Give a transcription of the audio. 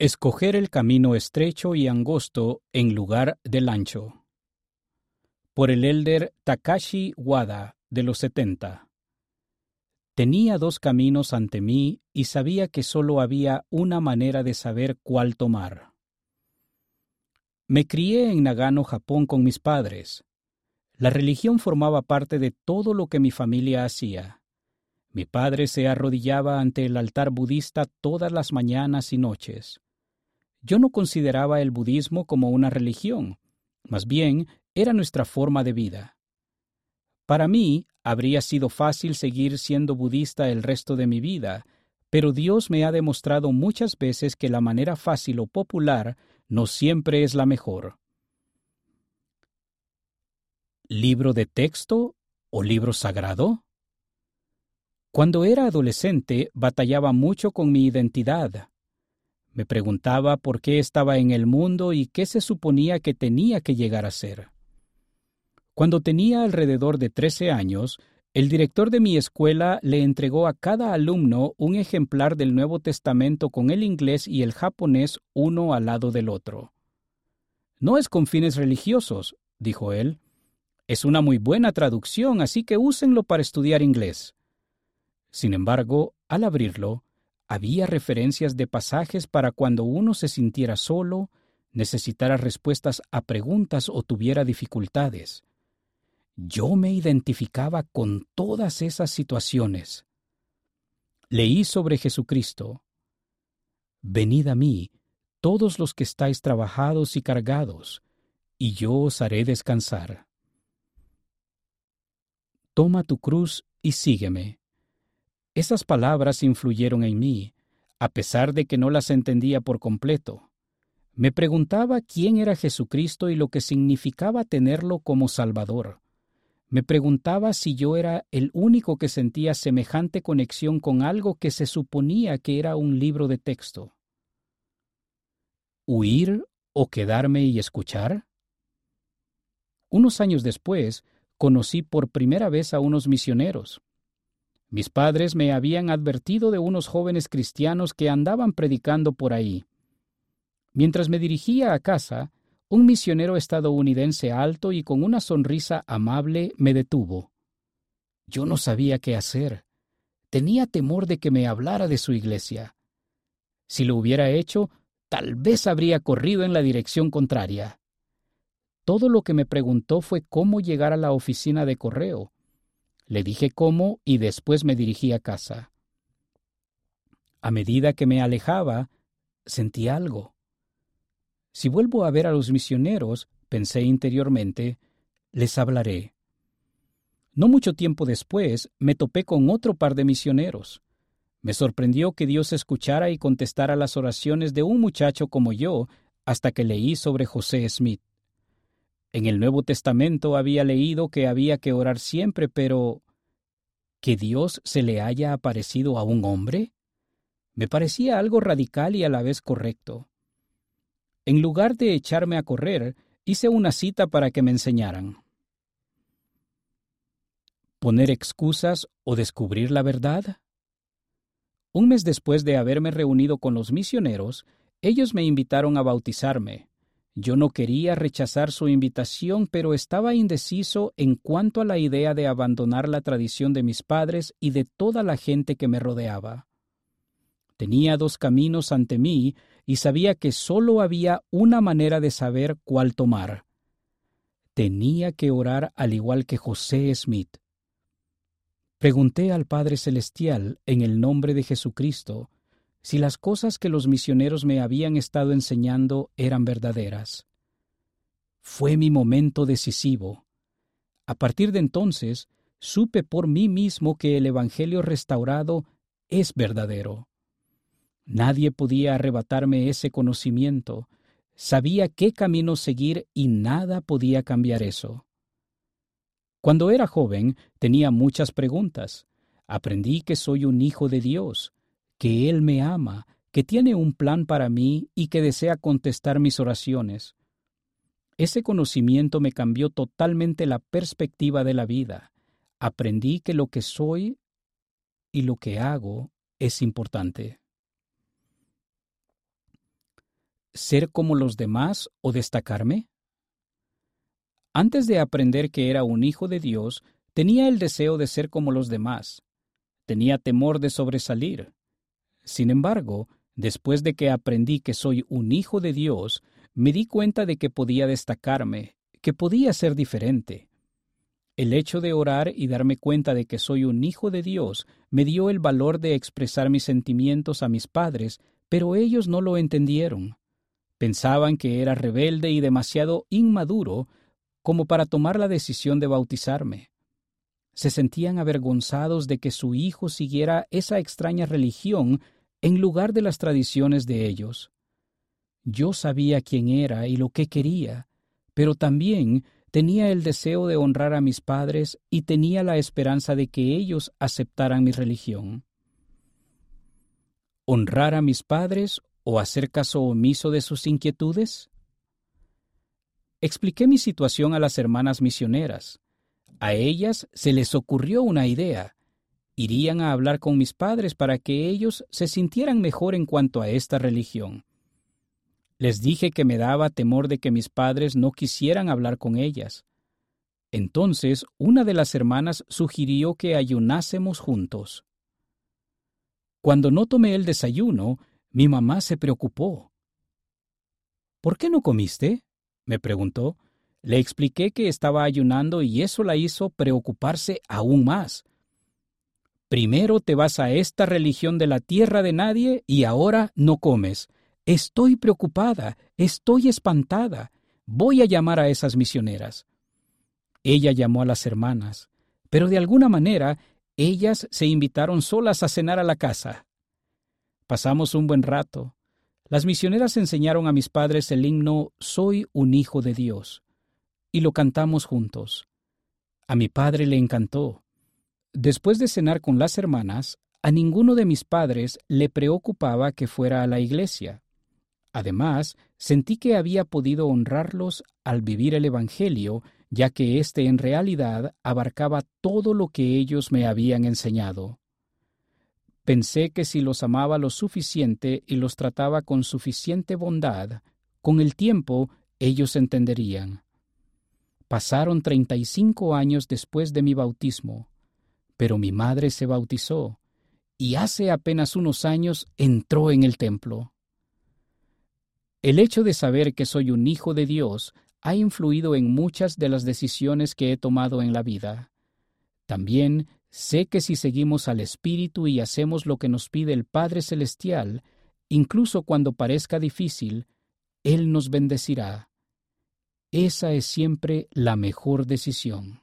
Escoger el camino estrecho y angosto en lugar del ancho. Por el elder Takashi Wada, de los setenta. Tenía dos caminos ante mí y sabía que sólo había una manera de saber cuál tomar. Me crié en Nagano, Japón, con mis padres. La religión formaba parte de todo lo que mi familia hacía. Mi padre se arrodillaba ante el altar budista todas las mañanas y noches. Yo no consideraba el budismo como una religión, más bien era nuestra forma de vida. Para mí habría sido fácil seguir siendo budista el resto de mi vida, pero Dios me ha demostrado muchas veces que la manera fácil o popular no siempre es la mejor. ¿Libro de texto o libro sagrado? Cuando era adolescente batallaba mucho con mi identidad. Me preguntaba por qué estaba en el mundo y qué se suponía que tenía que llegar a ser. Cuando tenía alrededor de trece años, el director de mi escuela le entregó a cada alumno un ejemplar del Nuevo Testamento con el inglés y el japonés uno al lado del otro. No es con fines religiosos, dijo él. Es una muy buena traducción, así que úsenlo para estudiar inglés. Sin embargo, al abrirlo, había referencias de pasajes para cuando uno se sintiera solo, necesitara respuestas a preguntas o tuviera dificultades. Yo me identificaba con todas esas situaciones. Leí sobre Jesucristo. Venid a mí, todos los que estáis trabajados y cargados, y yo os haré descansar. Toma tu cruz y sígueme. Esas palabras influyeron en mí, a pesar de que no las entendía por completo. Me preguntaba quién era Jesucristo y lo que significaba tenerlo como Salvador. Me preguntaba si yo era el único que sentía semejante conexión con algo que se suponía que era un libro de texto. ¿Huir o quedarme y escuchar? Unos años después, conocí por primera vez a unos misioneros. Mis padres me habían advertido de unos jóvenes cristianos que andaban predicando por ahí. Mientras me dirigía a casa, un misionero estadounidense alto y con una sonrisa amable me detuvo. Yo no sabía qué hacer. Tenía temor de que me hablara de su iglesia. Si lo hubiera hecho, tal vez habría corrido en la dirección contraria. Todo lo que me preguntó fue cómo llegar a la oficina de correo, le dije cómo y después me dirigí a casa. A medida que me alejaba, sentí algo. Si vuelvo a ver a los misioneros, pensé interiormente, les hablaré. No mucho tiempo después me topé con otro par de misioneros. Me sorprendió que Dios escuchara y contestara las oraciones de un muchacho como yo hasta que leí sobre José Smith. En el Nuevo Testamento había leído que había que orar siempre, pero ¿que Dios se le haya aparecido a un hombre? Me parecía algo radical y a la vez correcto. En lugar de echarme a correr, hice una cita para que me enseñaran. ¿Poner excusas o descubrir la verdad? Un mes después de haberme reunido con los misioneros, ellos me invitaron a bautizarme. Yo no quería rechazar su invitación, pero estaba indeciso en cuanto a la idea de abandonar la tradición de mis padres y de toda la gente que me rodeaba. Tenía dos caminos ante mí y sabía que sólo había una manera de saber cuál tomar. Tenía que orar al igual que José Smith. Pregunté al Padre Celestial, en el nombre de Jesucristo, si las cosas que los misioneros me habían estado enseñando eran verdaderas. Fue mi momento decisivo. A partir de entonces, supe por mí mismo que el Evangelio restaurado es verdadero. Nadie podía arrebatarme ese conocimiento. Sabía qué camino seguir y nada podía cambiar eso. Cuando era joven tenía muchas preguntas. Aprendí que soy un hijo de Dios, que Él me ama, que tiene un plan para mí y que desea contestar mis oraciones. Ese conocimiento me cambió totalmente la perspectiva de la vida. Aprendí que lo que soy y lo que hago es importante. ser como los demás o destacarme? Antes de aprender que era un hijo de Dios, tenía el deseo de ser como los demás. Tenía temor de sobresalir. Sin embargo, después de que aprendí que soy un hijo de Dios, me di cuenta de que podía destacarme, que podía ser diferente. El hecho de orar y darme cuenta de que soy un hijo de Dios me dio el valor de expresar mis sentimientos a mis padres, pero ellos no lo entendieron. Pensaban que era rebelde y demasiado inmaduro como para tomar la decisión de bautizarme. Se sentían avergonzados de que su hijo siguiera esa extraña religión en lugar de las tradiciones de ellos. Yo sabía quién era y lo que quería, pero también tenía el deseo de honrar a mis padres y tenía la esperanza de que ellos aceptaran mi religión. ¿Honrar a mis padres o hacer caso omiso de sus inquietudes? Expliqué mi situación a las hermanas misioneras. A ellas se les ocurrió una idea. Irían a hablar con mis padres para que ellos se sintieran mejor en cuanto a esta religión. Les dije que me daba temor de que mis padres no quisieran hablar con ellas. Entonces una de las hermanas sugirió que ayunásemos juntos. Cuando no tomé el desayuno, mi mamá se preocupó. ¿Por qué no comiste? me preguntó. Le expliqué que estaba ayunando y eso la hizo preocuparse aún más. Primero te vas a esta religión de la tierra de nadie y ahora no comes. Estoy preocupada, estoy espantada. Voy a llamar a esas misioneras. Ella llamó a las hermanas, pero de alguna manera ellas se invitaron solas a cenar a la casa. Pasamos un buen rato. Las misioneras enseñaron a mis padres el himno Soy un hijo de Dios, y lo cantamos juntos. A mi padre le encantó. Después de cenar con las hermanas, a ninguno de mis padres le preocupaba que fuera a la iglesia. Además, sentí que había podido honrarlos al vivir el Evangelio, ya que éste en realidad abarcaba todo lo que ellos me habían enseñado. Pensé que si los amaba lo suficiente y los trataba con suficiente bondad, con el tiempo ellos entenderían. Pasaron treinta y cinco años después de mi bautismo, pero mi madre se bautizó y hace apenas unos años entró en el templo. El hecho de saber que soy un hijo de Dios ha influido en muchas de las decisiones que he tomado en la vida. También Sé que si seguimos al Espíritu y hacemos lo que nos pide el Padre Celestial, incluso cuando parezca difícil, Él nos bendecirá. Esa es siempre la mejor decisión.